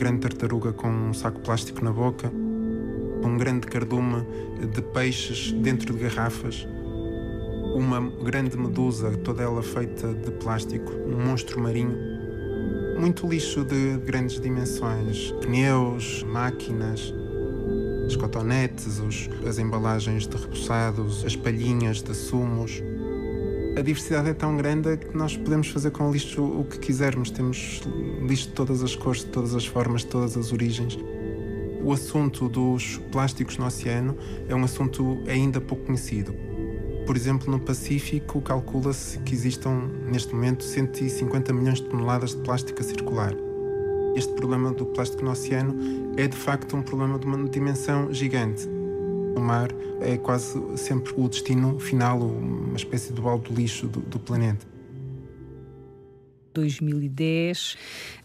grande tartaruga com um saco plástico na boca, um grande cardume de peixes dentro de garrafas, uma grande medusa, toda ela feita de plástico, um monstro marinho. Muito lixo de grandes dimensões, pneus, máquinas, os cotonetes, os, as embalagens de repousados, as palhinhas de sumos. A diversidade é tão grande que nós podemos fazer com o lixo o que quisermos. Temos lixo de todas as cores, de todas as formas, de todas as origens. O assunto dos plásticos no oceano é um assunto ainda pouco conhecido. Por exemplo, no Pacífico, calcula-se que existam neste momento 150 milhões de toneladas de plástico a circular. Este problema do plástico no oceano é de facto um problema de uma dimensão gigante. O mar é quase sempre o destino final, uma espécie de balde do lixo do, do planeta. 2010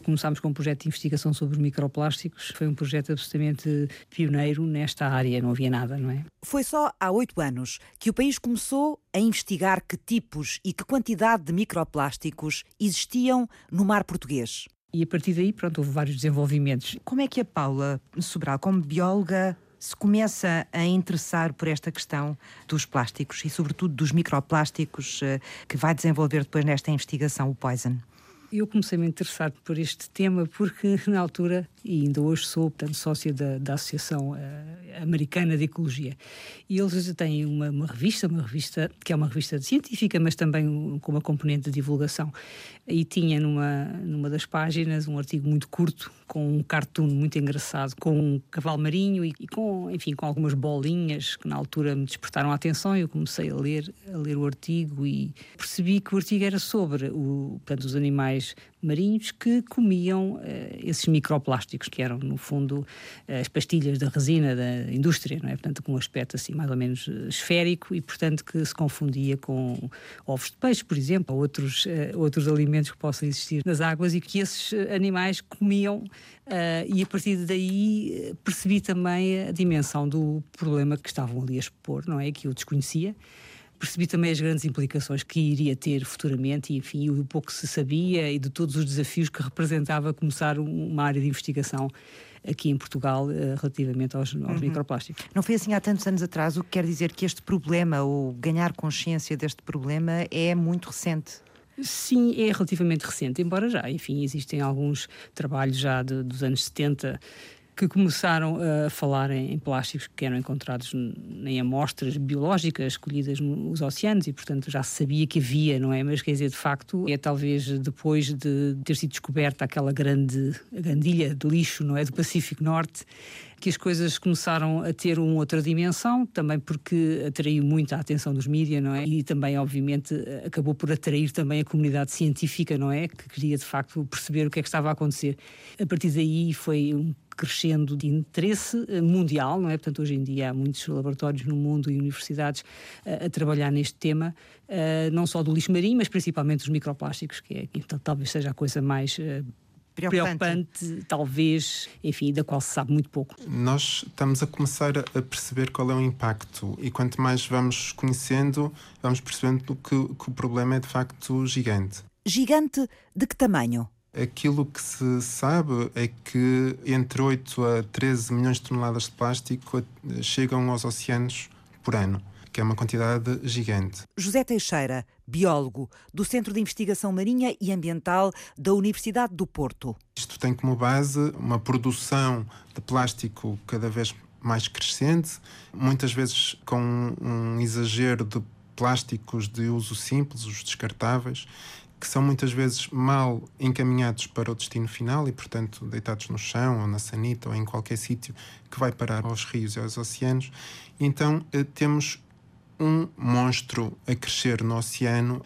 começámos com um projeto de investigação sobre microplásticos. Foi um projeto absolutamente pioneiro nesta área, não havia nada, não é? Foi só há oito anos que o país começou a investigar que tipos e que quantidade de microplásticos existiam no mar português. E a partir daí, pronto, houve vários desenvolvimentos. Como é que a Paula Sobral, como bióloga, se começa a interessar por esta questão dos plásticos e, sobretudo, dos microplásticos eh, que vai desenvolver depois nesta investigação, o Poison? Eu comecei a me interessar por este tema porque, na altura, e ainda hoje sou, portanto, sócia da, da Associação uh, Americana de Ecologia, e eles têm uma, uma, revista, uma revista que é uma revista científica, mas também um, com uma componente de divulgação, e tinha numa, numa das páginas um artigo muito curto, com um cartoon muito engraçado, com um cavalo marinho e, e com, enfim, com algumas bolinhas que na altura me despertaram a atenção, eu comecei a ler, a ler o artigo e percebi que o artigo era sobre o, portanto, os animais marinhos que comiam uh, esses microplásticos, que eram, no fundo, uh, as pastilhas da resina da indústria, não é? Portanto, com um aspecto assim mais ou menos uh, esférico e, portanto, que se confundia com ovos de peixe, por exemplo, ou outros, outros alimentos que possam existir nas águas e que esses animais comiam e, a partir daí, percebi também a dimensão do problema que estavam ali a expor, não é? Que eu desconhecia percebi também as grandes implicações que iria ter futuramente e, enfim, o pouco se sabia e de todos os desafios que representava começar uma área de investigação aqui em Portugal uh, relativamente aos, aos uhum. microplásticos. Não foi assim há tantos anos atrás, o que quer dizer que este problema, ou ganhar consciência deste problema, é muito recente. Sim, é relativamente recente, embora já, enfim, existem alguns trabalhos já de, dos anos 70 que começaram a falar em, plásticos que eram encontrados em amostras biológicas escolhidas nos oceanos e, portanto, já se sabia que havia, não é? Mas, quer dizer, de facto, é talvez depois de ter sido descoberta aquela grande grandilha de lixo, não é? Do Pacífico Norte, que as coisas começaram a ter uma outra dimensão, também porque atraiu muito a atenção dos mídias, não é? E também, obviamente, acabou por atrair também a comunidade científica, não é? Que queria, de facto, perceber o que é que estava a acontecer. A partir daí foi um crescendo de interesse eh, mundial, não é? Portanto, hoje em dia há muitos laboratórios no mundo e universidades a, eh, a trabalhar neste tema, uh, não só do lixo marinho, mas principalmente dos microplásticos, que, é, que talvez seja a coisa mais uh, Preocupante. preocupante. talvez, enfim, da qual se sabe muito pouco. Nós estamos a começar a perceber qual é o impacto e quanto mais vamos conhecendo, vamos percebendo que, que o problema é de facto gigante. Gigante de que tamanho? Aquilo que se sabe é que entre 8 a 13 milhões de toneladas de plástico chegam aos oceanos por ano, que é uma quantidade gigante. José Teixeira, biólogo do Centro de Investigação Marinha e Ambiental da Universidade do Porto. Isto tem como base uma produção de plástico cada vez mais crescente, muitas vezes com um exagero de plásticos de uso simples, os descartáveis, que são muitas vezes mal encaminhados para o destino final e, portanto, deitados no chão ou na sanita ou em qualquer sítio que vai parar aos rios e aos oceanos. Então, eh, temos um monstro a crescer no oceano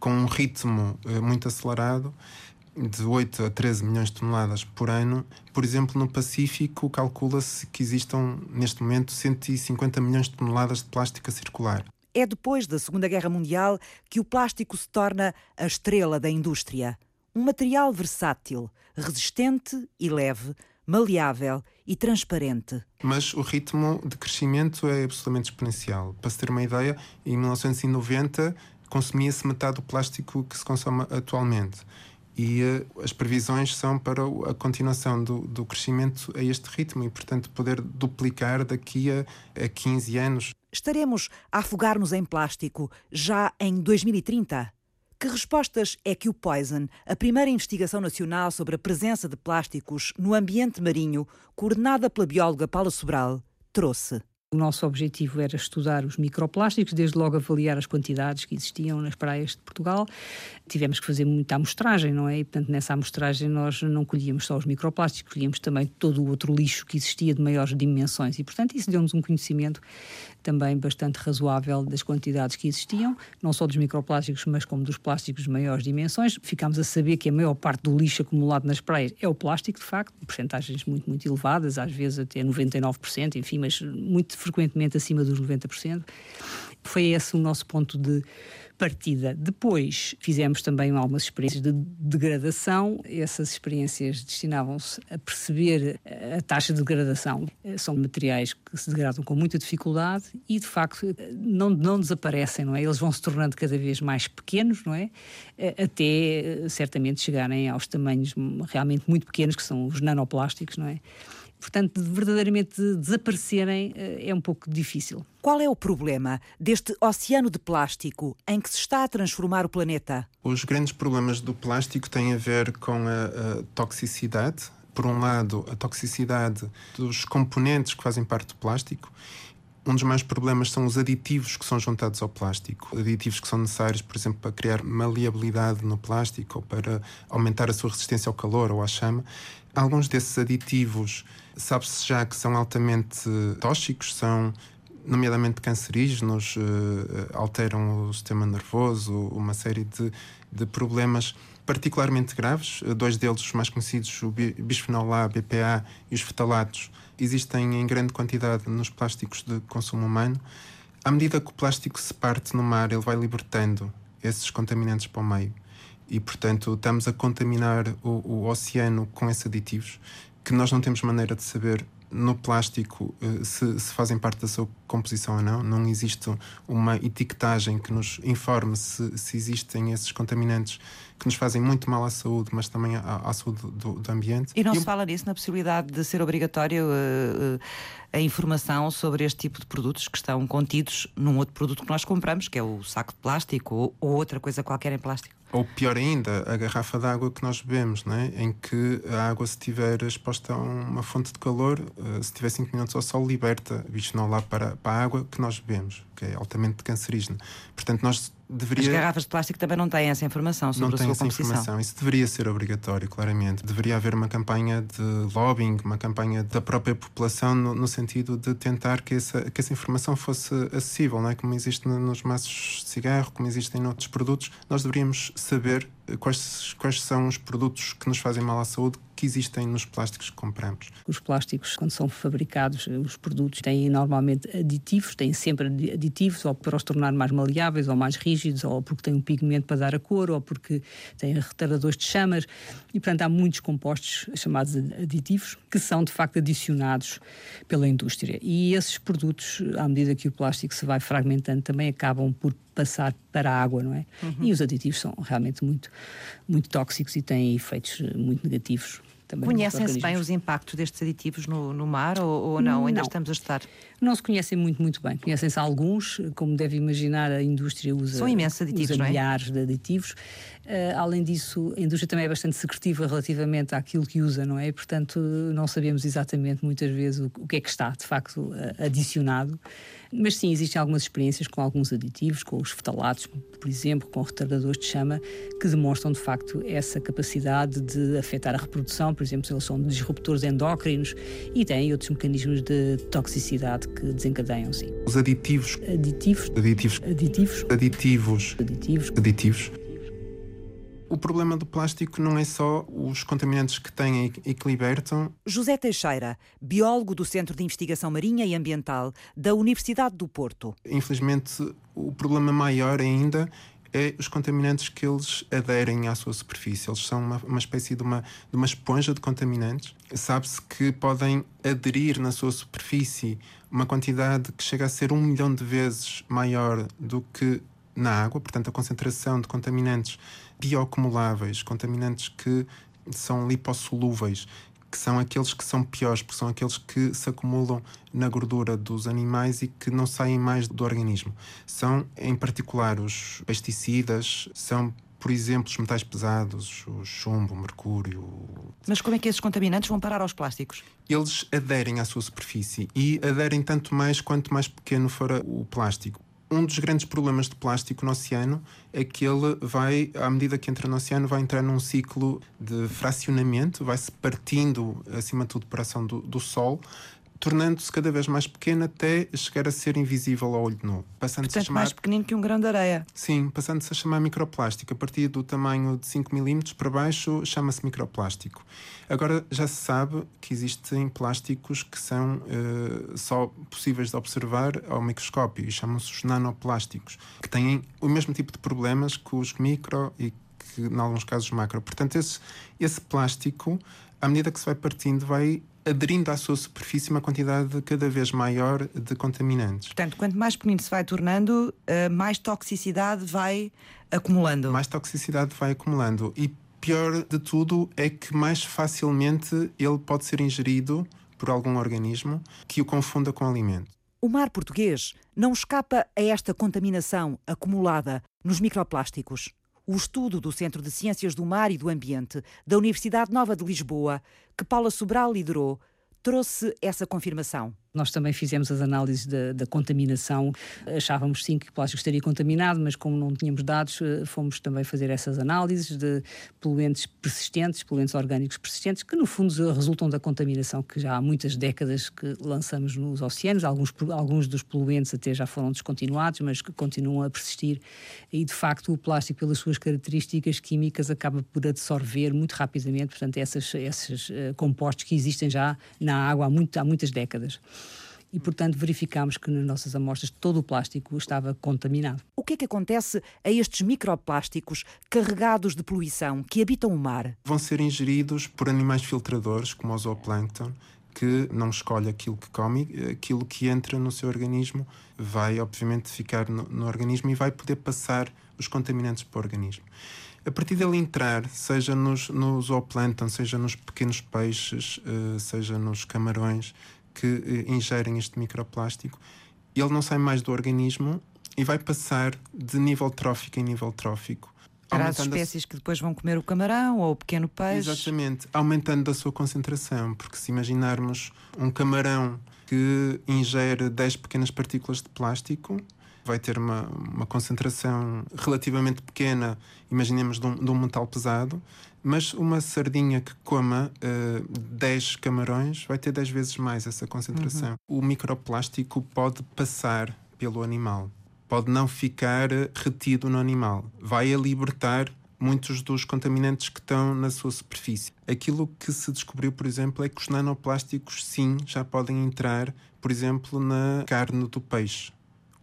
com um ritmo eh, muito acelerado de 8 a 13 milhões de toneladas por ano. Por exemplo, no Pacífico, calcula-se que existam, neste momento, 150 milhões de toneladas de plástico a circular. É depois da Segunda Guerra Mundial que o plástico se torna a estrela da indústria. Um material versátil, resistente e leve, maleável e transparente. Mas o ritmo de crescimento é absolutamente exponencial. Para se ter uma ideia, em 1990 consumia-se metade do plástico que se consome atualmente. E uh, as previsões são para a continuação do, do, crescimento a este ritmo e, portanto, poder duplicar daqui a, a 15 anos. Estaremos a afogar-nos em plástico já em 2030? Que respostas é que o Poison, a primeira investigação nacional sobre a presença de plásticos no ambiente marinho, coordenada pela bióloga Paula Sobral, trouxe? O nosso objetivo era estudar os microplásticos, desde logo avaliar as quantidades que existiam nas praias de Portugal. Tivemos que fazer muita amostragem, não é? E, portanto, nessa amostragem nós não colhíamos só os microplásticos, colhíamos também todo o outro lixo que existia de maiores dimensões. E, portanto, isso deu-nos um conhecimento também bastante razoável das quantidades que existiam, não só dos microplásticos, mas como dos plásticos de maiores dimensões. Ficámos a saber que a maior parte do lixo acumulado nas praias é o plástico, de facto, porcentagens muito, muito elevadas, às vezes até 99%, enfim, mas muito frequentemente acima dos 90%. Foi esse o nosso ponto de partida. Depois fizemos também algumas experiências de degradação. Essas experiências destinavam-se a perceber a taxa de degradação. São materiais que se degradam com muita dificuldade e, de facto, não, não desaparecem, não é? Eles vão se tornando cada vez mais pequenos, não é? Até certamente chegarem aos tamanhos realmente muito pequenos, que são os nanoplásticos, não é? Portanto, verdadeiramente desaparecerem eh, é um pouco difícil. Qual é o problema deste oceano de plástico em que se está a transformar o planeta? Os grandes problemas do plástico têm a ver com a, a toxicidade. Por um lado, a toxicidade dos componentes que fazem parte do plástico um dos maiores problemas são os aditivos que são juntados ao plástico. Aditivos que são necessários, por exemplo, para criar maleabilidade no plástico ou para aumentar a sua resistência ao calor ou à chama. Alguns desses aditivos sabe-se já que são altamente tóxicos, são nomeadamente cancerígenos, eh, alteram o sistema nervoso, uma série de, de problemas particularmente graves. Dois deles, mais conhecidos, o bisfenol A, BPA e os fetalatos, existem em grande quantidade nos plásticos de consumo humano. À medida que o plástico se parte no mar, ele vai libertando esses contaminantes para o meio. E, portanto, estamos a contaminar o, o oceano com esses aditivos que nós não temos maneira de saber no plástico eh, se, se, fazem parte da sua composição ou não. Não existe uma etiquetagem que nos informe se, se existem esses contaminantes que nos fazem muito mal à saúde, mas também à, à saúde do, do, ambiente. E não e se fala nisso, na possibilidade de ser obrigatório uh, uh, a informação sobre este tipo de produtos que estão contidos num outro produto que nós compramos, que é o saco de plástico ou, ou outra coisa qualquer em plástico? Ou pior ainda, a garrafa de água que nós bebemos, né? em que a água, se estiver exposta a uma fonte de calor, uh, se estiver 5 minutos ao sol, liberta bisfenol lá para, para a água que nós bebemos, que é altamente cancerígena. Portanto, nós deveria... As garrafas de plástico também não têm essa informação sobre não a sua essa composição. informação. Isso deveria ser obrigatório, claramente. Deveria haver uma campanha de lobbying, uma campanha da própria população no, no sentido de tentar que essa, que essa informação fosse acessível, não é? Como existe nos maços de cigarro, como existem noutros produtos. Nós deveríamos saber quais, quais são os produtos que nos fazem mal à saúde que existem nos plásticos que compramos. Os plásticos, quando são fabricados, os produtos têm normalmente aditivos, têm sempre aditivos, ou para os tornar mais maleáveis, ou mais rígidos, ou porque têm um pigmento para dar a cor, ou porque têm retardadores de chamas. E, portanto, há muitos compostos chamados aditivos que são, de facto, adicionados pela indústria. E esses produtos, à medida que o plástico se vai fragmentando, também acabam por passar para a água, não é? Uhum. E os aditivos são realmente muito, muito tóxicos e têm efeitos muito negativos. Conhecem-se bem os impactos destes aditivos no, no mar ou, ou não? Ainda estamos a estudar? Não se conhecem muito, muito bem. Conhecem-se alguns, como deve imaginar, a indústria usa, São imensos aditivos, usa é? milhares de aditivos. Uh, além disso, a indústria também é bastante secretiva relativamente àquilo que usa, não é? E, portanto, não sabemos exatamente muitas vezes o, o que é que está, de facto, adicionado. Mas sim, existem algumas experiências com alguns aditivos, com os fetalatos, por exemplo, com retardadores de chama, que demonstram de facto essa capacidade de afetar a reprodução, por exemplo, eles são disruptores endócrinos e têm outros mecanismos de toxicidade que desencadeiam, sim. Os aditivos. Aditivos. Aditivos. Aditivos. Aditivos. Aditivos. Aditivos o problema do plástico não é só os contaminantes que têm e que libertam. José Teixeira, biólogo do Centro de Investigação Marinha e Ambiental da Universidade do Porto. Infelizmente, o problema maior ainda é os contaminantes que eles aderem à sua superfície. Eles são uma, uma espécie de uma, de uma esponja de contaminantes. Sabe-se que podem aderir na sua superfície uma quantidade que chega a ser um milhão de vezes maior do que na água, portanto, a concentração de contaminantes bioacumuláveis, contaminantes que são lipossolúveis, que são aqueles que são piores, porque são aqueles que se acumulam na gordura dos animais e que não saem mais do organismo. São, em particular, os pesticidas, são por exemplo, os metais pesados, o chumbo, o mercúrio. Mas como é que esses contaminantes vão parar aos plásticos? Eles aderem à sua superfície e aderem tanto mais quanto mais pequeno for o plástico. Um dos grandes problemas de plástico no oceano é que ele vai, à medida que entra no oceano, vai entrar num ciclo de fracionamento, vai se partindo, acima de tudo, por ação do, do Sol, tornando-se cada vez mais pequeno até chegar a ser invisível ao olho nu. Passando Portanto, a chamar... mais pequenino que um grão de areia. Sim, passando-se a chamar microplástico. A partir do tamanho de 5 milímetros para baixo, chama-se microplástico. Agora já se sabe que existem plásticos que são uh, só possíveis de observar ao microscópio e chamam-se os nanoplásticos, que têm o mesmo tipo de problemas que os micro e que, em alguns casos, macro. Portanto, esse, esse plástico, à medida que se vai partindo, vai aderindo à sua superfície uma quantidade cada vez maior de contaminantes. Portanto, quanto mais pequenino se vai tornando, eh, mais toxicidade vai acumulando. Mais toxicidade vai acumulando. E pior de tudo é que mais facilmente ele pode ser ingerido por algum organismo que o confunda com alimento. O mar português não escapa a esta contaminação acumulada nos microplásticos. O estudo do Centro de Ciências do Mar e do Ambiente da Universidade Nova de Lisboa, que Paula Sobral liderou, trouxe essa confirmação. Nós também fizemos as análises da, da, contaminação. Achávamos sim que o plástico estaria contaminado, mas como não tínhamos dados, eh, fomos também fazer essas análises de poluentes persistentes, poluentes orgânicos persistentes, que no fundo resultam da contaminação que já há muitas décadas que lançamos nos oceanos. Alguns, alguns dos poluentes até já foram descontinuados, mas que continuam a persistir. E de facto, o plástico, pelas suas características químicas, acaba por absorver muito rapidamente, portanto, esses, esses uh, compostos que existem já na água há, muito, há muitas décadas e, portanto, verificámos que nas nossas amostras todo o plástico estava contaminado. O que é que acontece a estes microplásticos carregados de poluição que habitam o mar? Vão ser ingeridos por animais filtradores, como o zooplâncton, que não escolhe aquilo que come, aquilo que entra no seu organismo vai, obviamente, ficar no, no organismo e vai poder passar os contaminantes para o organismo. A partir dele entrar, seja nos, no zooplâncton, seja nos pequenos peixes, uh, seja nos camarões, que eh, ingerem este microplástico, ele não sai mais do organismo e vai passar de nível trófico em nível trófico. Para as espécies a... que depois vão comer o camarão ou o pequeno peixe. Exatamente, aumentando a sua concentração, porque se imaginarmos um camarão que ingere 10 pequenas partículas de plástico, vai ter uma, uma concentração relativamente pequena, imaginemos, de um, de um metal pesado, mas uma sardinha que coma uh, eh, 10 camarões vai ter 10 vezes mais essa concentração. Uhum. O microplástico pode passar pelo animal, pode não ficar retido no animal, vai a libertar muitos dos contaminantes que estão na sua superfície. Aquilo que se descobriu, por exemplo, é que os nanoplásticos, sim, já podem entrar, por exemplo, na carne do peixe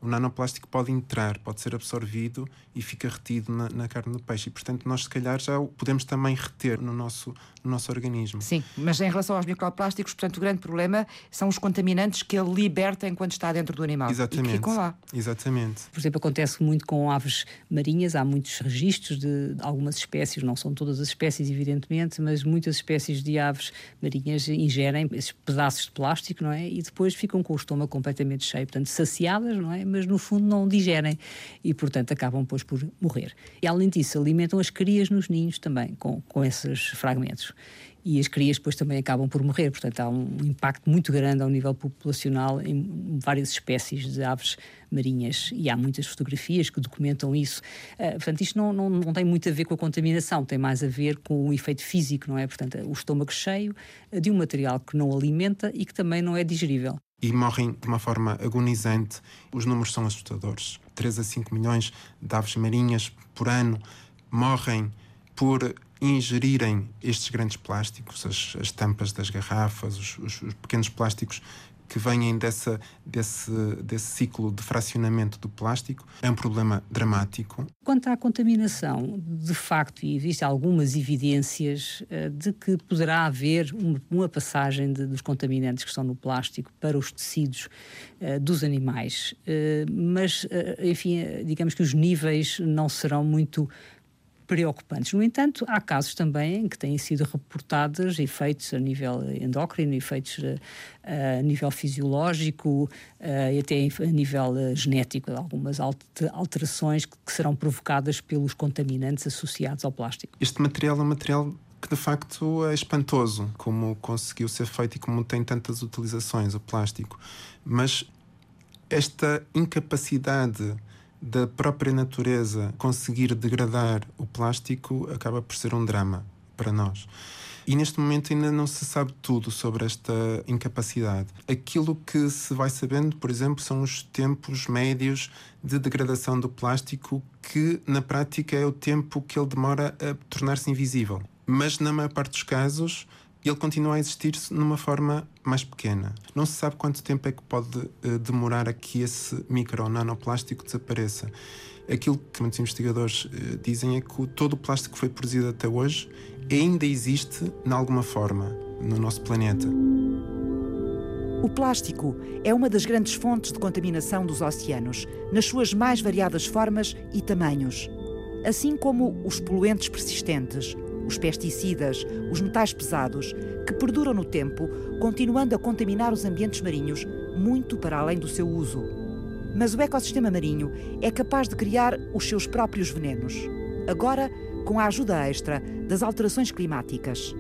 o nanoplástico pode entrar, pode ser absorvido e fica retido na, na, carne do peixe. E, portanto, nós, se calhar, já o podemos também reter no nosso, no nosso organismo. Sim, mas em relação aos microplásticos, portanto, o grande problema são os contaminantes que ele liberta enquanto está dentro do animal. Exatamente. E que ficam lá. Exatamente. Por exemplo, acontece muito com aves marinhas. Há muitos registros de algumas espécies, não são todas as espécies, evidentemente, mas muitas espécies de aves marinhas ingerem esses pedaços de plástico, não é? E depois ficam com o estômago completamente cheio, portanto, saciadas, não é? Mas no fundo não digerem e, portanto, acabam depois por morrer. E além disso, alimentam as crias nos ninhos também com, com esses fragmentos. E as crias depois também acabam por morrer, portanto, há um impacto muito grande ao nível populacional em várias espécies de aves marinhas e há muitas fotografias que documentam isso. Uh, portanto, isto não, não, não tem muito a ver com a contaminação, tem mais a ver com o efeito físico, não é? Portanto, o estômago cheio de um material que não alimenta e que também não é digerível e morrem de uma forma agonizante. Os números são assustadores. 3 a 5 milhões de aves marinhas por ano morrem por ingerirem estes grandes plásticos, as, as tampas das garrafas, os, os, os pequenos plásticos que vêm dessa, desse, desse ciclo de fracionamento do plástico. É um problema dramático. Quanto à contaminação, de facto, existem algumas evidências uh, de que poderá haver uma, passagem de, dos contaminantes que estão no plástico para os tecidos uh, dos animais. Uh, mas, enfim, digamos que os níveis não serão muito preocupantes. No entanto, há casos também que têm sido reportados efeitos a nível endócrino, efeitos a, a nível fisiológico a, e até a nível genético, algumas alterações que serão provocadas pelos contaminantes associados ao plástico. Este material é um material que de facto é espantoso como conseguiu ser feito e como tem tantas utilizações o plástico. Mas esta incapacidade da própria natureza conseguir degradar o plástico acaba por ser um drama para nós. E neste momento ainda não se sabe tudo sobre esta incapacidade. Aquilo que se vai sabendo, por exemplo, são os tempos médios de degradação do plástico, que na prática é o tempo que ele demora a tornar-se invisível. Mas na maior parte dos casos, ele continua a existir numa forma mais pequena. Não se sabe quanto tempo é que pode uh, demorar a que esse micro ou nanoplástico desapareça. Aquilo que muitos investigadores uh, dizem é que todo o plástico que foi produzido até hoje ainda existe, em alguma forma, no nosso planeta. O plástico é uma das grandes fontes de contaminação dos oceanos, nas suas mais variadas formas e tamanhos. Assim como os poluentes persistentes, os pesticidas, os metais pesados, que perduram no tempo, continuando a contaminar os ambientes marinhos muito para além do seu uso. Mas o ecossistema marinho é capaz de criar os seus próprios venenos. Agora, com a ajuda extra das alterações climáticas.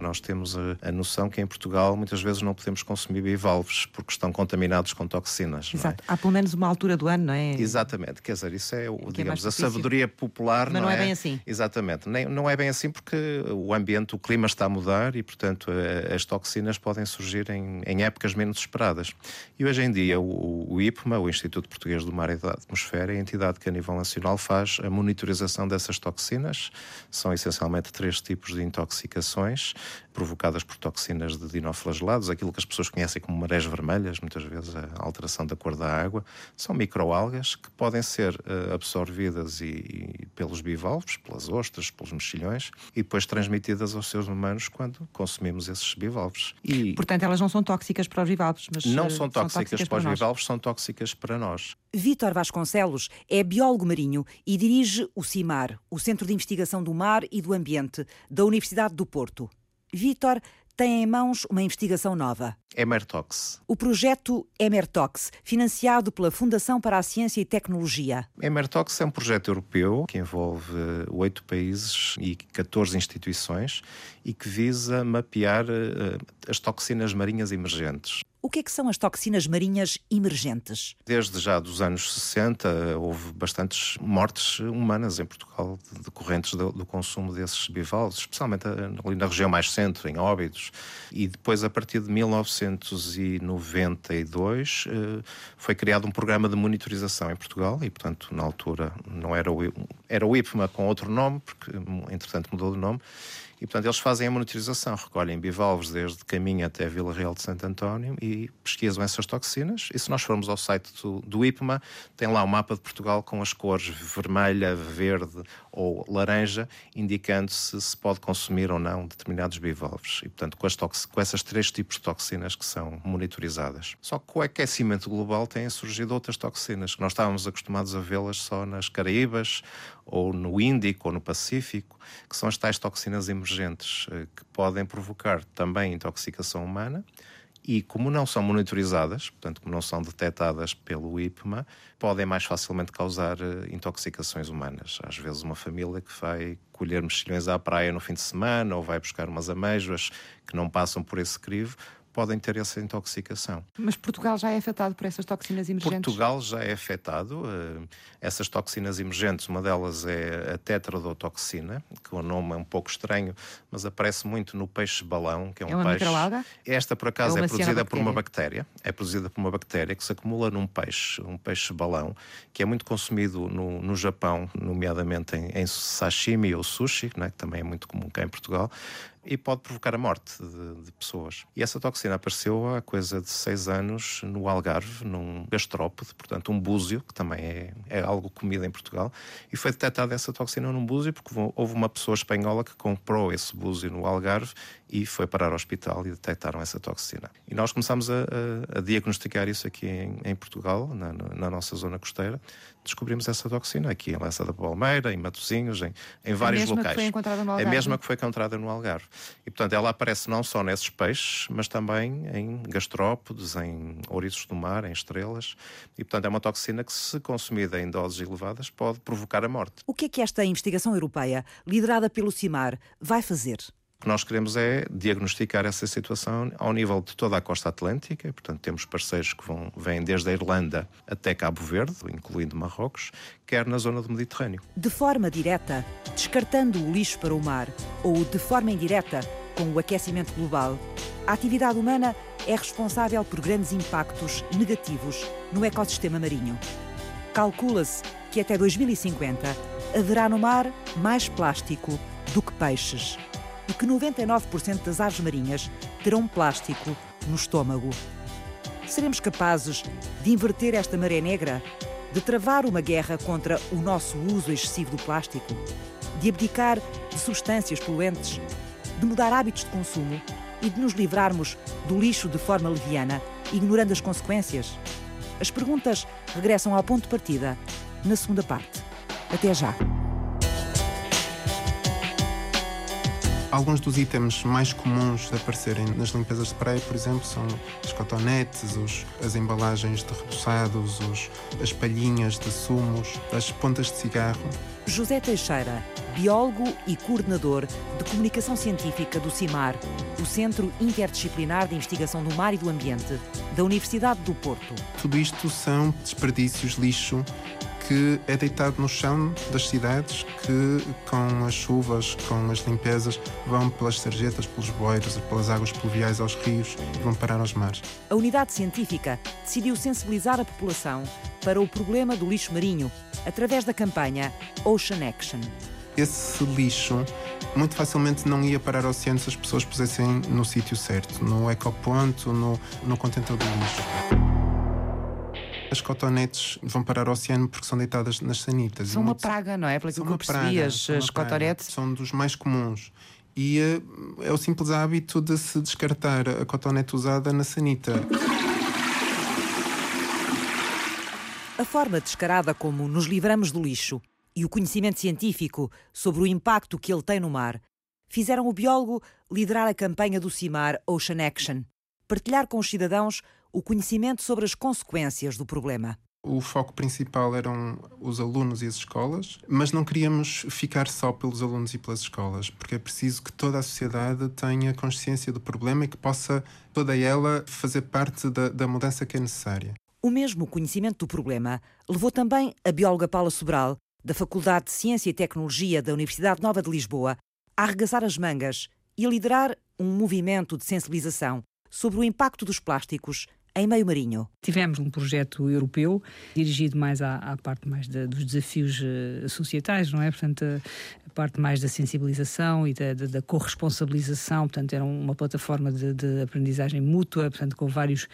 Nós temos a, a, noção que em Portugal muitas vezes não podemos consumir bivalves porque estão contaminados com toxinas. É? Exato. É? Há pelo menos uma altura do ano, não é? Exatamente. Quer dizer, isso é, é digamos, é a sabedoria popular. Mas não, não é? é bem assim. Exatamente. Nem, não é bem assim porque o ambiente, o clima está a mudar e, portanto, as toxinas podem surgir em, em, épocas menos esperadas. E hoje em dia o, o IPMA, o Instituto Português do Mar e da Atmosfera, é a entidade que a nível nacional faz a monitorização dessas toxinas. São essencialmente três tipos de intoxicações provocadas por toxinas de dinoflagelados, aquilo que as pessoas conhecem como marés vermelhas, muitas vezes a alteração da cor da água, são microalgas que podem ser uh, absorvidas e, e, pelos bivalves, pelas ostras, pelos mexilhões e depois transmitidas aos seres humanos quando consumimos esses bivalves. E, Portanto, elas não são tóxicas para os bivalves, mas não são tóxicas, são tóxicas para, para os bivalves, são tóxicas para nós. Vítor Vasconcelos é biólogo marinho e dirige o CIMAR, o Centro de Investigação do Mar e do Ambiente, da Universidade do Porto. Vítor tem em mãos uma investigação nova. Emertox. O projeto Emertox, financiado pela Fundação para a Ciência e Tecnologia. Emertox é um projeto europeu que envolve oito países e 14 instituições e que visa mapear uh, as toxinas marinhas emergentes. O que é que são as toxinas marinhas emergentes? Desde já dos anos 60 houve bastantes mortes humanas em Portugal decorrentes do, do consumo desses bivalves, especialmente ali na região mais centro, em Óbidos. E depois, a partir de 1992, eh, foi criado um programa de monitorização em Portugal e, portanto, na altura não era o, era o IPMA com outro nome, porque entretanto mudou de nome e, portanto, eles fazem a monitorização, recolhem bivalves desde Caminho até Vila Real de Santo António e pesquisam essas toxinas. E se nós formos ao site do, do IPMA, tem lá o um mapa de Portugal com as cores vermelha, verde ou laranja, indicando se se pode consumir ou não determinados bivalves. E, portanto, com, com essas três tipos de toxinas que são monitorizadas. Só que com o aquecimento global têm surgido outras toxinas, que nós estávamos acostumados a vê-las só nas Caraíbas, ou no Índico, ou no Pacífico, que são as tais toxinas emergentes eh, que podem provocar também intoxicação humana e, como não são monitorizadas, portanto, como não são detectadas pelo IPMA, podem mais facilmente causar eh, intoxicações humanas. Às vezes, uma família que vai colher mexilhões à praia no fim de semana ou vai buscar umas amêijoas que não passam por esse crivo, podem ter essa intoxicação. Mas Portugal já é afetado por essas toxinas emergentes? Portugal já é afetado. Uh, essas toxinas emergentes, uma delas é a tetradotoxina, que o nome é um pouco estranho, mas aparece muito no peixe-balão, que é um é uma peixe. Microalga? Esta, por acaso, é, é produzida por uma bactéria. É produzida por uma bactéria que se acumula num peixe, um peixe-balão, que é muito consumido no, no Japão, nomeadamente em, em sashimi ou sushi, né, que também é muito comum cá em Portugal e pode provocar a morte de, de, pessoas. E essa toxina apareceu há coisa de seis anos no Algarve, num gastrópode, portanto um búzio, que também é, é algo comido em Portugal, e foi detectada essa toxina num búzio porque houve uma pessoa espanhola que comprou esse búzio no Algarve e foi parar ao hospital e detectaram essa toxina. E nós começamos a, a, a diagnosticar isso aqui em, em Portugal, na, na, nossa zona costeira. Descobrimos essa toxina aqui em Leça da Palmeira, em Matosinhos, em, em vários locais. Que foi encontrada no Algarve. A mesma que foi encontrada no Algarve. E, portanto, ela aparece não só nesses peixes, mas também em gastrópodes, em ouriços do mar, em estrelas. E, portanto, é uma toxina que, se consumida em doses elevadas, pode provocar a morte. O que é que esta investigação europeia, liderada pelo CIMAR, vai fazer? Que nós queremos é diagnosticar essa situação ao nível de toda a costa atlântica, portanto temos parceiros que vão, vêm desde a Irlanda até Cabo Verde, incluindo Marrocos, quer na zona do Mediterrâneo. De forma direta, descartando o lixo para o mar, ou de forma indireta, com o aquecimento global, a atividade humana é responsável por grandes impactos negativos no ecossistema marinho. Calcula-se que até 2050 haverá no mar mais plástico do que peixes e que 99% das aves marinhas terão plástico no estômago. Seremos capazes de inverter esta maré negra? De travar uma guerra contra o nosso uso excessivo do plástico? De abdicar de substâncias poluentes? De mudar hábitos de consumo e de nos livrarmos do lixo de forma leviana, ignorando as consequências? As perguntas regressam ao ponto de partida na segunda parte. Até já! Alguns dos itens mais comuns de aparecerem nas limpezas de praia, por exemplo, são os cotonetes, os, as embalagens de reboçados, os, as palhinhas de sumos, as pontas de cigarro. José Teixeira, biólogo e coordenador de comunicação científica do CIMAR, o Centro Interdisciplinar de Investigação do Mar e do Ambiente, da Universidade do Porto. Tudo isto são desperdícios, lixo que é deitado no chão das cidades que, com as chuvas, com as limpezas, vão pelas sarjetas, pelos boeiros e pelas águas pluviais aos rios e vão parar aos mares. A unidade científica decidiu sensibilizar a população para o problema do lixo marinho através da campanha Ocean Action. Esse lixo muito facilmente não ia parar ao oceano se as pessoas pusessem no sítio certo, no ecoponto, no, no contentor do lixo. As cotonetes vão parar ao oceano porque são deitadas nas sanitas. São uma praga, não é? Pelo que eu percebi, praga, as, as cotonetes. São dos mais comuns. E é, é o simples hábito de se descartar a cotonete usada na sanita. A forma descarada como nos livramos do lixo e o conhecimento científico sobre o impacto que ele tem no mar fizeram o biólogo liderar a campanha do CIMAR Ocean Action, partilhar com os cidadãos o conhecimento sobre as consequências do problema. O foco principal eram os alunos e as escolas, mas não queríamos ficar só pelos alunos e pelas escolas, porque é preciso que toda a sociedade tenha consciência do problema e que possa toda ela fazer parte da, da mudança que é necessária. O mesmo conhecimento do problema levou também a bióloga Paula Sobral, da Faculdade de Ciência e Tecnologia da Universidade Nova de Lisboa, a arregaçar as mangas e a liderar um movimento de sensibilização sobre o impacto dos plásticos em meio marinho. Tivemos um projeto europeu dirigido mais à, à parte mais dos desafios uh, societais, não é? Portanto, a, a, parte mais da sensibilização e da, da, da corresponsabilização, portanto, era uma plataforma de, de, aprendizagem mútua, portanto, com vários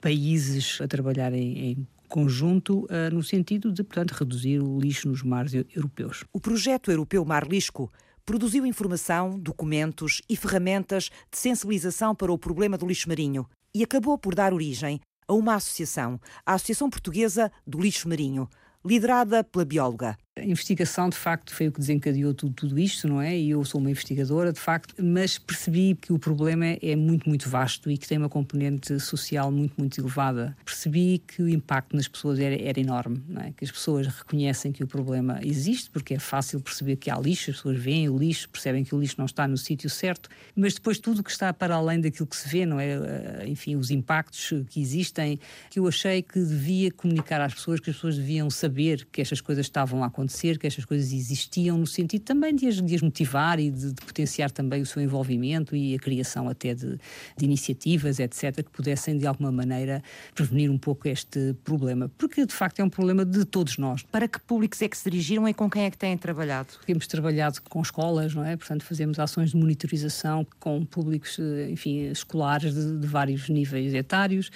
países a trabalhar em, em conjunto uh, no sentido de, portanto, reduzir o lixo nos mares europeus. O projeto europeu Mar Lisco produziu informação, documentos e ferramentas de sensibilização para o problema do lixo marinho e acabou por dar origem a uma associação, a Associação Portuguesa do Lixo Marinho, liderada pela bióloga. A investigação, de facto, foi o que desencadeou tudo, tudo, isto, não é? E eu sou uma investigadora, de facto, mas percebi que o problema é muito, muito vasto e que tem uma componente social muito, muito elevada. Percebi que o impacto nas pessoas era, era enorme, não é? Que as pessoas reconhecem que o problema existe, porque é fácil perceber que há lixo, as pessoas veem o lixo, percebem que o lixo não está no sítio certo, mas depois tudo que está para além daquilo que se vê, não é? Eh, enfim, os impactos que existem, que eu achei que devia comunicar às pessoas, que as pessoas deviam saber que estas coisas estavam a acontecer acontecer, que estas coisas existiam, no sentido também de as, de as motivar e de, de, potenciar também o seu envolvimento e a criação até de, de iniciativas, etc., que pudessem de alguma maneira prevenir um pouco este problema, porque de facto é um problema de todos nós. Para que públicos é que se dirigiram e com quem é que têm trabalhado? Temos trabalhado com escolas, não é? Portanto, fazemos ações de monitorização com públicos, eh, enfim, escolares de, de vários níveis etários,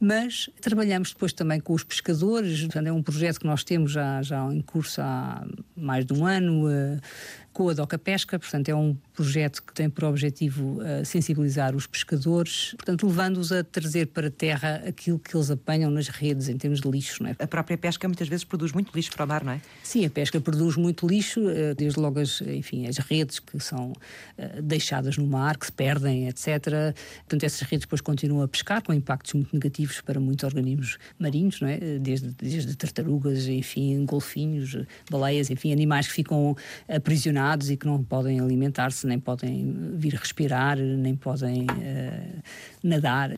mas trabalhamos depois também com os pescadores, portanto, é um projeto que nós temos já, já em curso há mais de um ano, uh, com a Doca Pesca, portanto, é um projeto que tem por objetivo uh, sensibilizar os pescadores, portanto, levando-os a trazer para a terra aquilo que eles apanham nas redes em termos de lixo. Não é? A própria pesca muitas vezes produz muito lixo para o mar, não é? Sim, a pesca produz muito lixo, uh, desde logo as, enfim, as redes que são uh, deixadas no mar, que se perdem, etc. Portanto, essas redes depois continuam a pescar com impactos muito negativos para muitos organismos marinhos, não é? Desde, desde tartarugas, enfim, golfinhos, baleias, enfim, animais que ficam aprisionados e que não podem alimentar-se, nem podem vir respirar, nem podem uh, nadar.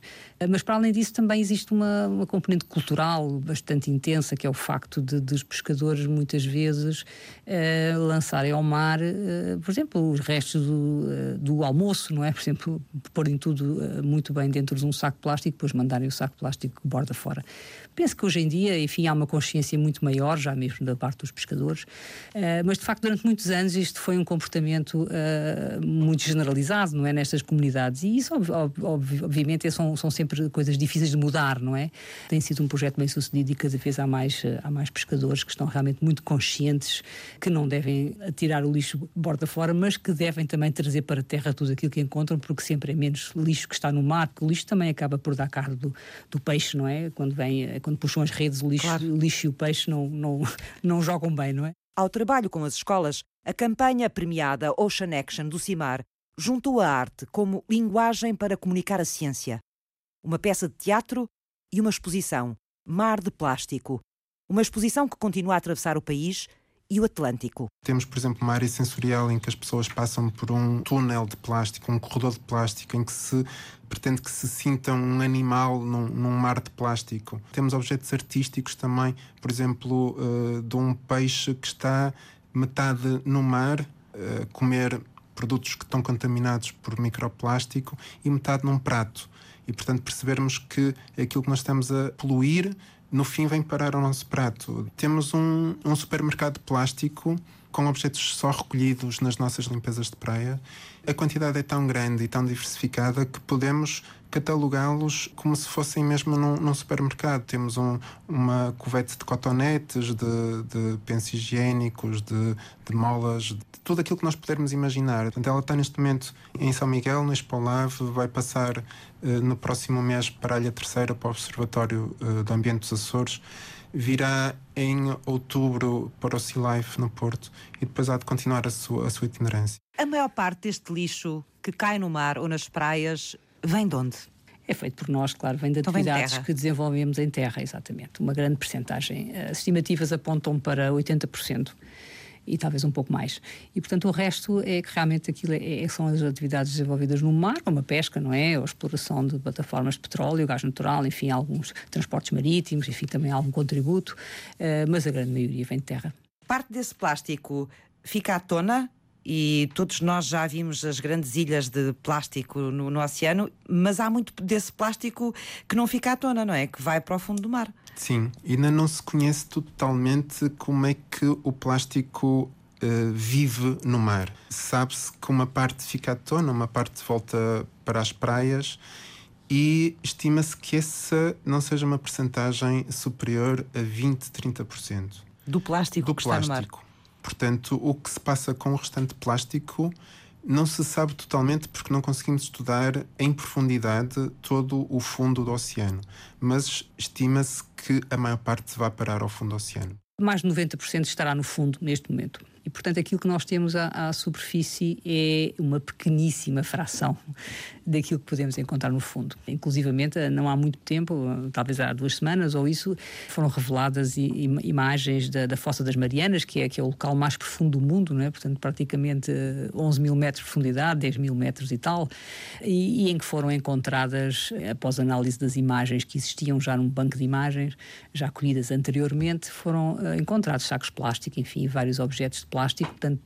Mas, para além disso, também existe uma, uma componente cultural bastante intensa, que é o facto de, de os pescadores, muitas vezes, uh, lançarem ao mar, uh, por exemplo, os restos do, do, almoço, não é? Por exemplo, porem tudo muito bem dentro de um saco plástico, depois mandarem o saco plástico borda fora. Penso que hoje em dia, enfim, há uma consciência muito maior, já mesmo da parte dos pescadores, mas de facto, durante muitos anos, isto foi um comportamento uh, muito generalizado, não é? Nestas comunidades. E isso, ob ob obviamente, são, são sempre coisas difíceis de mudar, não é? Tem sido um projeto bem sucedido e cada vez há mais, uh, há mais pescadores que estão realmente muito conscientes que não devem tirar o lixo borda fora, mas que devem também trazer para a terra tudo aquilo que encontram, porque sempre é menos lixo que está no mar, porque o lixo também acaba por dar carne do, do peixe, não é? Quando, vem, quando puxam as redes, o lixo, claro. o lixo e o peixe não, não, não jogam bem, não é? Ao trabalho com as escolas, a campanha premiada Ocean Action do CIMAR juntou a arte como linguagem para comunicar a ciência. Uma peça de teatro e uma exposição, Mar de Plástico. Uma exposição que continua a atravessar o país e o Atlântico. Temos, por exemplo, uma área sensorial em que as pessoas passam por um túnel de plástico, um corredor de plástico, em que se pretende que se sinta um animal num, num mar de plástico. Temos objetos artísticos também, por exemplo, uh, de um peixe que está metade no mar, uh, comer produtos que estão contaminados por microplástico, e metade num prato. E, portanto, percebermos que aquilo que nós estamos a poluir no fim vem parar ao nosso prato. Temos um, um supermercado plástico com objetos só recolhidos nas nossas limpezas de praia. A quantidade é tão grande e tão diversificada que podemos catalogá-los como se fossem mesmo num, num supermercado. Temos um, uma covete de cotonetes, de, de pensos higiênicos, de, de, molas, de tudo aquilo que nós pudermos imaginar. Portanto, ela está neste momento em São Miguel, no Expolave, vai passar uh, no próximo mês para a Ilha Terceira, para o Observatório uh, do Ambiente dos Açores virá em outubro para o Sea Life no Porto e depois há de continuar a sua, a sua itinerância. A maior parte deste lixo que cai no mar ou nas praias vem de onde? É feito por nós, claro, vem de atividades vem de que desenvolvemos em terra, exatamente. Uma grande percentagem. As estimativas apontam para 80% e talvez um pouco mais. E, portanto, o resto é que realmente aquilo é, é, são as atividades desenvolvidas no mar, como a pesca, não é? Ou a exploração de plataformas de petróleo, gás natural, enfim, alguns transportes marítimos, enfim, também algum contributo, uh, mas a grande maioria vem de terra. Parte desse plástico fica à tona e todos nós já vimos as grandes ilhas de plástico no, no, oceano, mas há muito desse plástico que não fica à tona, não é? Que vai para o fundo do mar. Sim, ainda não se conhece totalmente como é que o plástico uh, vive no mar. Sabe-se que uma parte fica à tona, uma parte volta para as praias e estima-se que essa não seja uma percentagem superior a 20, 30%. Do plástico do que plástico. está no mar. Portanto, o que se passa com o restante plástico não se sabe totalmente porque não conseguimos estudar em profundidade todo o fundo do oceano, mas estima-se que a maior parte vai parar ao fundo do oceano. Mais de 90% estará no fundo neste momento. E, portanto, aquilo que nós temos à, à, superfície é uma pequeníssima fração daquilo que podemos encontrar no fundo. Inclusivamente, não há muito tempo, talvez há duas semanas ou isso, foram reveladas imagens da, da Fossa das Marianas, que é, que é o local mais profundo do mundo, não é? portanto, praticamente 11 eh, mil metros de profundidade, 10 mil metros e tal, e, e em que foram encontradas, após análise das imagens que existiam já num banco de imagens, já colhidas anteriormente, foram encontrados sacos de plástico, enfim, vários objetos de plástico. Portanto,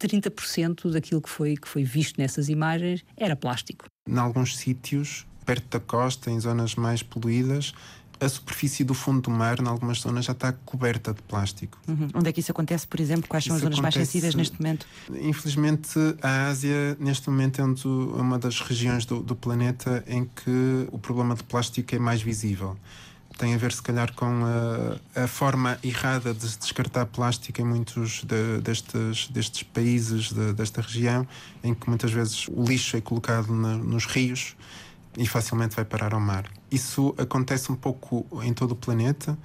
30% daquilo que foi, que foi visto nessas imagens era plástico. Em alguns sítios, perto da costa, em zonas mais poluídas, a superfície do fundo do mar, em algumas zonas, já está coberta de plástico. Uhum. Onde é que isso acontece, por exemplo? Quais são isso as zonas acontece, mais sensíveis neste momento? Infelizmente, a Ásia, neste momento, é uma das regiões do, do planeta em que o problema de plástico é mais visível tem a ver, se calhar, com a, a, forma errada de descartar plástico em muitos de, destes, destes países de, desta região, em que muitas vezes o lixo é colocado na, nos rios e facilmente vai parar ao mar. Isso acontece um pouco em todo o planeta.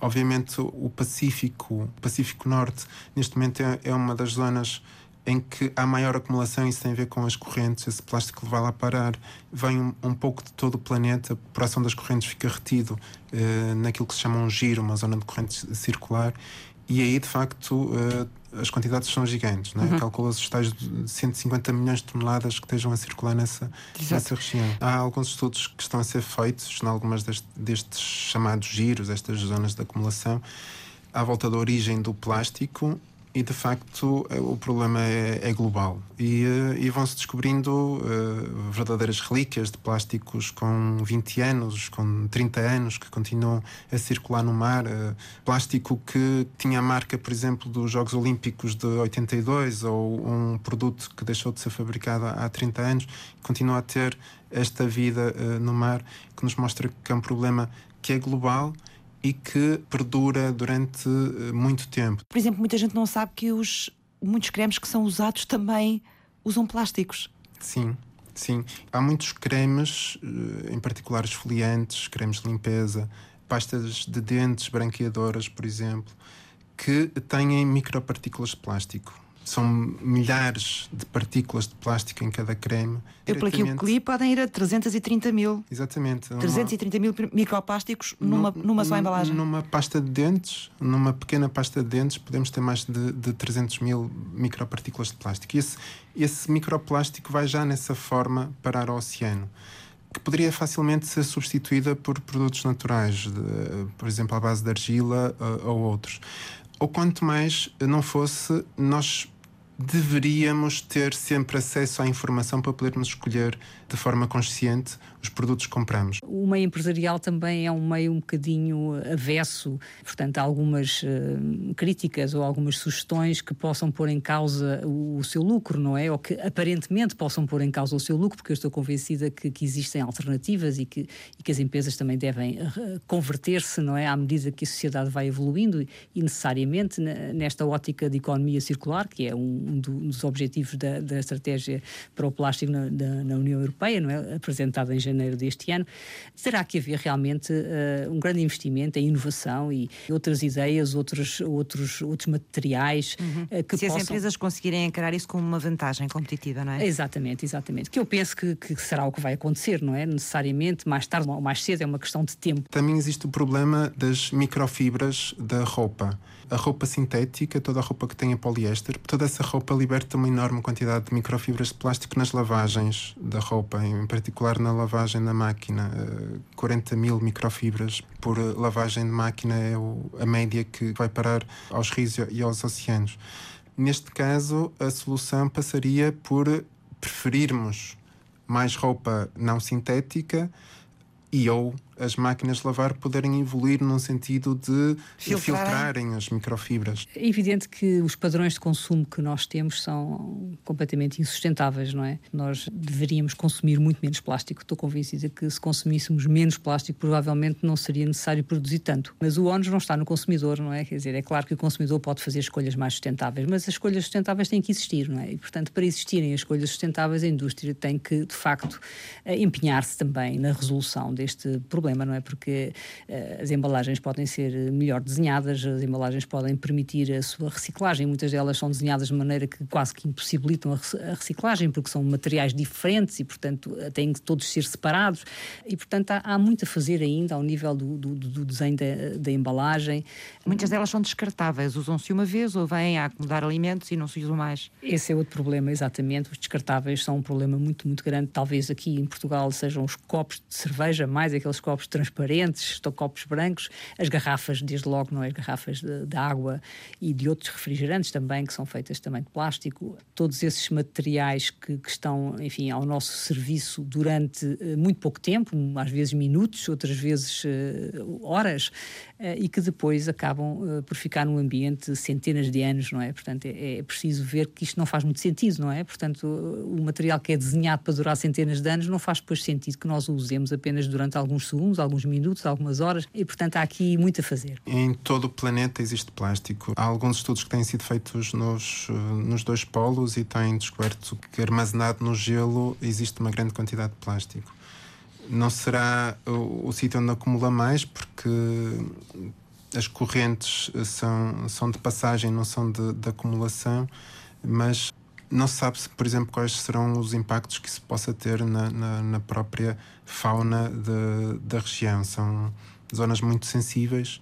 Obviamente, o Pacífico, o Pacífico Norte, neste momento é, é uma das zonas em que há maior acumulação, isso tem a ver com as correntes, esse plástico vai lá parar, vem um, um pouco de todo o planeta, por ação das correntes fica retido eh, naquilo que se chama um giro, uma zona de corrente circular, e aí de facto eh, as quantidades são gigantes, não é? Uhum. Calcula-se os tais de 150 milhões de toneladas que estejam a circular nessa, nessa região. Há alguns estudos que estão a ser feitos em algumas deste, destes chamados giros, estas zonas de acumulação, à volta da origem do plástico e de facto eh, o problema é, é global e, eh, e vão-se descobrindo uh, verdadeiras relíquias de plásticos com 20 anos, com 30 anos que continuam a circular no mar. Uh, plástico que tinha a marca, por exemplo, dos Jogos Olímpicos de 82 ou um produto que deixou de ser fabricado há 30 anos continua a ter esta vida uh, no mar que nos mostra que é um problema que é global e que perdura durante eh, muito tempo. Por exemplo, muita gente não sabe que os muitos cremes que são usados também usam plásticos. Sim, sim. Há muitos cremes, eh, em particular esfoliantes, cremes de limpeza, pastas de dentes branqueadoras, por exemplo, que têm micropartículas de plástico são milhares de partículas de plástico em cada creme. Eu, aquilo que li, podem ir a 330 mil. Exatamente. 330 mil microplásticos numa, numa só embalagem. Numa pasta de dentes, numa pequena pasta de dentes, podemos ter mais de, de 300 mil micropartículas de plástico. E esse, esse microplástico vai já nessa forma parar ao oceano que poderia facilmente ser substituída por produtos naturais, de, por exemplo, à base de argila uh, ou outros. Ou quanto mais não fosse, nós deveríamos ter sempre acesso à informação para podermos escolher de forma consciente os produtos que compramos. O meio empresarial também é um meio um bocadinho avesso, portanto, há algumas uh, críticas ou algumas sugestões que possam pôr em causa o, o, seu lucro, não é? Ou que aparentemente possam pôr em causa o seu lucro, porque eu estou convencida que, que existem alternativas e que, e que as empresas também devem uh, converter-se, não é? À medida que a sociedade vai evoluindo e necessariamente nesta ótica de economia circular, que é um, um dos objetivos da, da estratégia para o plástico na, da, na União Europeia Europeia, não é? apresentada em janeiro deste ano, terá que haver realmente uh, um grande investimento em inovação e outras ideias, outros, outros, outros materiais uhum. uh, que Se possam... as empresas conseguirem encarar isso como uma vantagem competitiva, não é? Exatamente, exatamente. Que eu penso que, que será o que vai acontecer, não é? Necessariamente, mais tarde ou mais cedo, é uma questão de tempo. Também existe o problema das microfibras da roupa a roupa sintética, toda a roupa que tenha poliéster, toda essa roupa liberta uma enorme quantidade de microfibras de plástico nas lavagens da roupa, em particular na lavagem na máquina. 40 eh, mil microfibras por lavagem de máquina é a média que vai parar aos rios e aos oceanos. Neste caso, a solução passaria por preferirmos mais roupa não sintética e ou as máquinas de lavar poderem evoluir num sentido de filtrarem, filtrarem as microfibras. É evidente que os padrões de consumo que nós temos são completamente insustentáveis, não é? Nós deveríamos consumir muito menos plástico. Estou convencida que se consumíssemos menos plástico, provavelmente não seria necessário produzir tanto. Mas o ónus não está no consumidor, não é? Quer dizer, é claro que o consumidor pode fazer escolhas mais sustentáveis, mas as escolhas sustentáveis têm que existir, não é? E, portanto, para existirem as escolhas sustentáveis, a indústria tem que, de facto, eh, empenhar-se também na resolução deste problema problema, não é? Porque uh, as embalagens podem ser melhor desenhadas, as embalagens podem permitir a sua reciclagem, muitas delas são desenhadas de maneira que quase que impossibilitam a, reciclagem, porque são materiais diferentes e, portanto, têm que todos ser separados. E, portanto, há, há muito a fazer ainda ao nível do, do, do desenho da, da, embalagem. Muitas delas são descartáveis, usam-se uma vez ou vêm a acomodar alimentos e não se usam mais. Esse é outro problema, exatamente. Os descartáveis são um problema muito, muito grande. Talvez aqui em Portugal sejam os copos de cerveja, mais aqueles copos copos transparentes, copos brancos, as garrafas, desde logo, não é? As garrafas de, de, água e de outros refrigerantes também, que são feitas também de plástico. Todos esses materiais que, que estão, enfim, ao nosso serviço durante uh, muito pouco tempo, às vezes minutos, outras vezes uh, horas, e que depois acabam por ficar no ambiente centenas de anos, não é? Portanto, é, é preciso ver que isto não faz muito sentido, não é? Portanto, o material que é desenhado para durar centenas de anos não faz depois sentido que nós o usemos apenas durante alguns segundos, alguns minutos, algumas horas, e portanto há aqui muito a fazer. Em todo o planeta existe plástico. Há alguns estudos que têm sido feitos nos, eh, nos dois polos e têm descoberto que armazenado no gelo existe uma grande quantidade de plástico. Não será o, o sítio onde acumula mais, porque as correntes são, são de passagem, não são de, de acumulação, mas não se sabe, por exemplo, quais serão os impactos que isso possa ter na, na, na própria fauna de, da região. São zonas muito sensíveis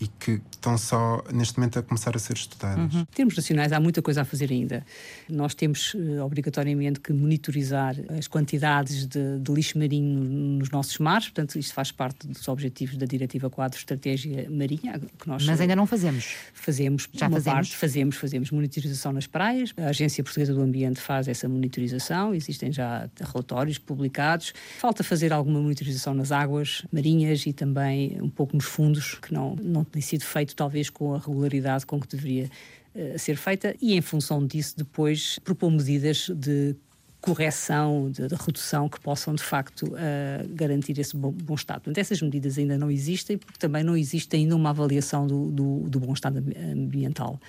e que estão só neste momento a começar a ser estudadas. Uhum. Em termos nacionais há muita coisa a fazer ainda. Nós temos uh, obrigatoriamente que monitorizar as quantidades de, de, lixo marinho nos nossos mares, portanto isto faz parte dos objetivos da Diretiva Quadro Estratégia Marinha. Que nós, Mas ainda não fazemos? Fazemos. Já fazemos? Parte, fazemos, fazemos monitorização nas praias. A Agência Portuguesa do Ambiente faz essa monitorização, existem já relatórios publicados. Falta fazer alguma monitorização nas águas marinhas e também um pouco nos fundos, que não, não tem sido feito talvez com a regularidade com que deveria uh, ser feita e em função disso depois propor medidas de correção, de, de, redução que possam de facto uh, garantir esse bom, bom, estado. Portanto, essas medidas ainda não existem porque também não existe ainda uma avaliação do, do, do bom estado ambiental.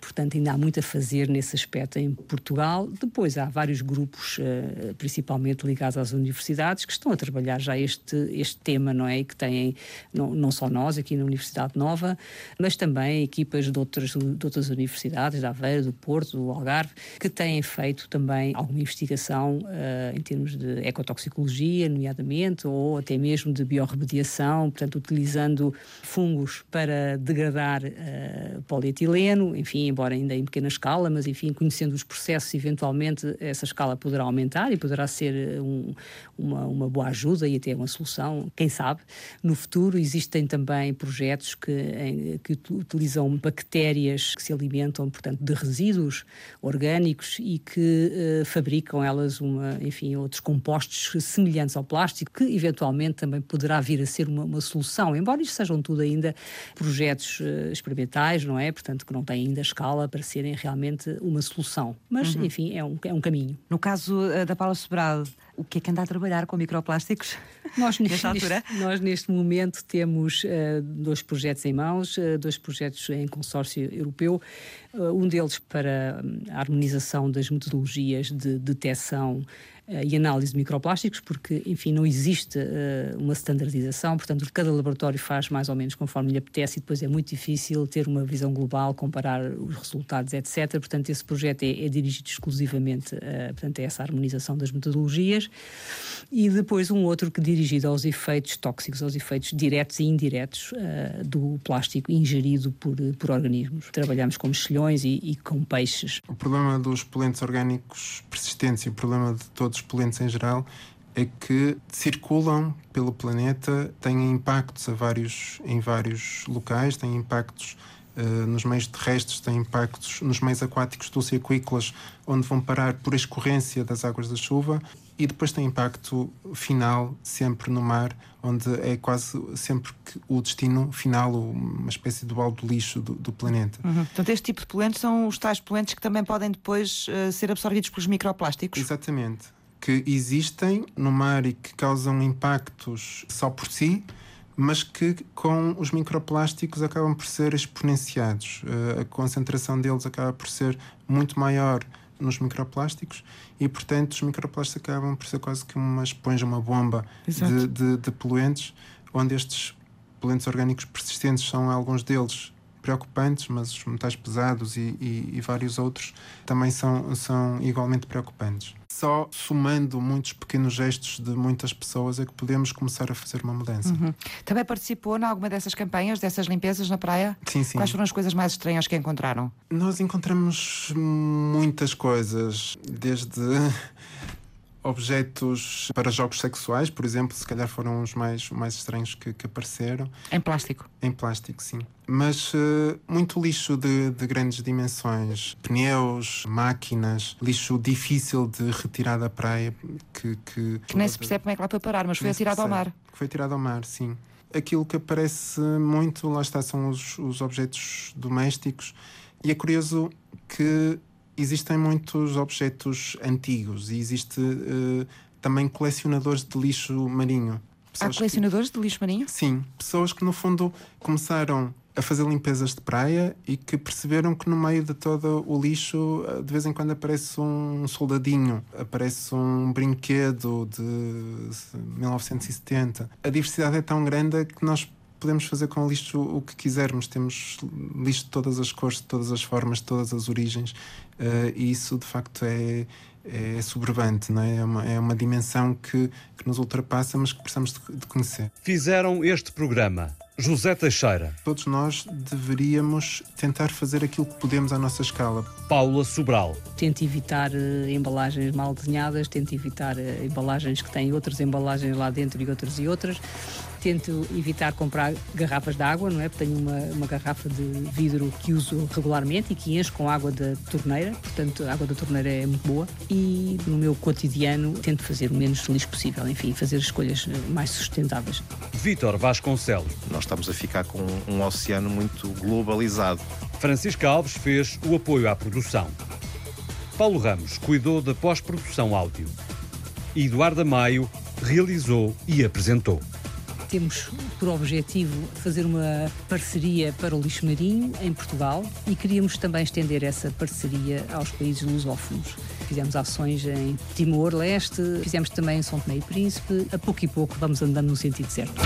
Portanto, ainda há muito a fazer nesse aspecto em Portugal. Depois há vários grupos, eh, principalmente ligados às universidades, que estão a trabalhar já este, este tema, não é? E que têm, não, não só nós aqui na Universidade Nova, mas também equipas de outras, de outras universidades, da Aveiro, do Porto, do Algarve, que têm feito também alguma investigação uh, em termos de ecotoxicologia, nomeadamente, ou até mesmo de biorremediação, portanto, utilizando fungos para degradar uh, polietileno, enfim, embora ainda em pequena escala, mas enfim, conhecendo os processos, eventualmente essa escala poderá aumentar e poderá ser eh, um, uma, uma boa ajuda e até uma solução, quem sabe. No futuro existem também projetos que, em, que utilizam bactérias que se alimentam, portanto, de resíduos orgânicos e que uh, fabricam elas, uma, enfim, outros compostos semelhantes ao plástico, que eventualmente também poderá vir a ser uma, uma solução, embora isto sejam tudo ainda projetos uh, experimentais, não é? Portanto, que não têm ainda escala para serem realmente uma solução. Mas, uhum. enfim, é um, é um caminho. No caso uh, da Paula Sobral, o que é que anda a trabalhar com microplásticos? Nós, neste, altura? nós, neste momento, temos uh, dois projetos em mãos, uh, dois projetos em consórcio europeu. Uh, um deles para hum, a harmonização das metodologias de detecção e análise de microplásticos, porque, enfim, não existe uh, uma standardização, portanto, cada laboratório faz mais ou menos conforme lhe apetece e depois é muito difícil ter uma visão global, comparar os resultados, etc. Portanto, esse projeto é, é dirigido exclusivamente uh, portanto, a essa harmonização das metodologias. E depois um outro que dirigido aos efeitos tóxicos, aos efeitos diretos e indiretos do plástico ingerido por, por organismos. Trabalhamos com mexilhões e, e com peixes. O problema dos poluentes orgânicos persistentes e o problema de todos os poluentes em geral é que circulam pelo planeta, têm impactos a vários, em vários locais, têm impactos uh, nos meios terrestres, têm impactos nos meios aquáticos dulceaquícolas, onde vão parar por escorrência das águas da chuva, e depois tem impacto final sempre no mar, onde é quase sempre o destino final, uma espécie de balde de lixo do, do planeta. Uhum. Portanto, este tipo de poluentes são os tais poluentes que também podem depois uh, ser absorvidos pelos microplásticos? Exatamente que existem no mar e que causam impactos só por si, mas que com os microplásticos acabam por ser exponenciados. Eh, a concentração deles acaba por ser muito maior nos microplásticos e, portanto, os microplásticos acabam por ser quase que uma esponja, uma bomba de, de, de, poluentes, onde estes poluentes orgânicos persistentes são alguns deles preocupantes, mas os metais pesados e, e, e vários outros também são, são igualmente preocupantes só somando muitos pequenos gestos de muitas pessoas é que podemos começar a fazer uma mudança. Uhum. Também participou em alguma dessas campanhas, dessas limpezas na praia? Sim, sim. Quais foram as coisas mais estranhas que encontraram? Nós encontramos muitas coisas, desde objetos para jogos sexuais, por exemplo, se calhar foram os mais, mais estranhos que, que apareceram. Em plástico? Em plástico, sim. Mas uh, muito lixo de, de, grandes dimensões, pneus, máquinas, lixo difícil de retirar da praia. Que, que, que nem se percebe como é que lá foi parar, mas foi atirado ao mar. Foi atirado ao mar, sim. Aquilo que aparece muito, lá está, são os, os objetos domésticos. E é curioso que existem muitos objetos antigos e existe uh, também colecionadores de lixo marinho. Pessoas Há colecionadores que, de lixo marinho? Sim, pessoas que no fundo começaram a fazer limpezas de praia e que perceberam que no meio de todo o lixo eh, de vez em quando aparece um soldadinho, aparece um brinquedo de 1970. A diversidade é tão grande que nós podemos fazer com o lixo o que quisermos. Temos lixo de todas as cores, de todas as formas, de todas as origens, uh, e isso de facto é, é sobrevante, não é? É uma, é uma dimensão que, que nos ultrapassa, mas que precisamos de, de conhecer. Fizeram este programa. José Teixeira. Todos nós deveríamos tentar fazer aquilo que podemos à nossa escala. Paula Sobral. Tente evitar uh, embalagens mal desenhadas, tente evitar uh, embalagens que têm outras embalagens lá dentro e outras e outras tento evitar comprar garrafas de água, não é? Porque tenho uma, uma garrafa de vidro que uso regularmente e que encho com água da torneira, portanto a água da torneira é muito boa. E no meu cotidiano tento fazer o menos lixo possível, enfim, fazer escolhas eh, mais sustentáveis. Vítor Vasconcelos. Nós estamos a ficar com um oceano muito globalizado. Francisco Alves fez o apoio à produção. Paulo Ramos cuidou da pós-produção áudio. E Eduardo Maio realizou e apresentou temos por objetivo fazer uma parceria para o lixo marinho em Portugal e queríamos também estender essa parceria aos países lusófonos. Fizemos ações em Timor-Leste, fizemos também em São Tomé e Príncipe. A pouco e pouco vamos andando no sentido certo.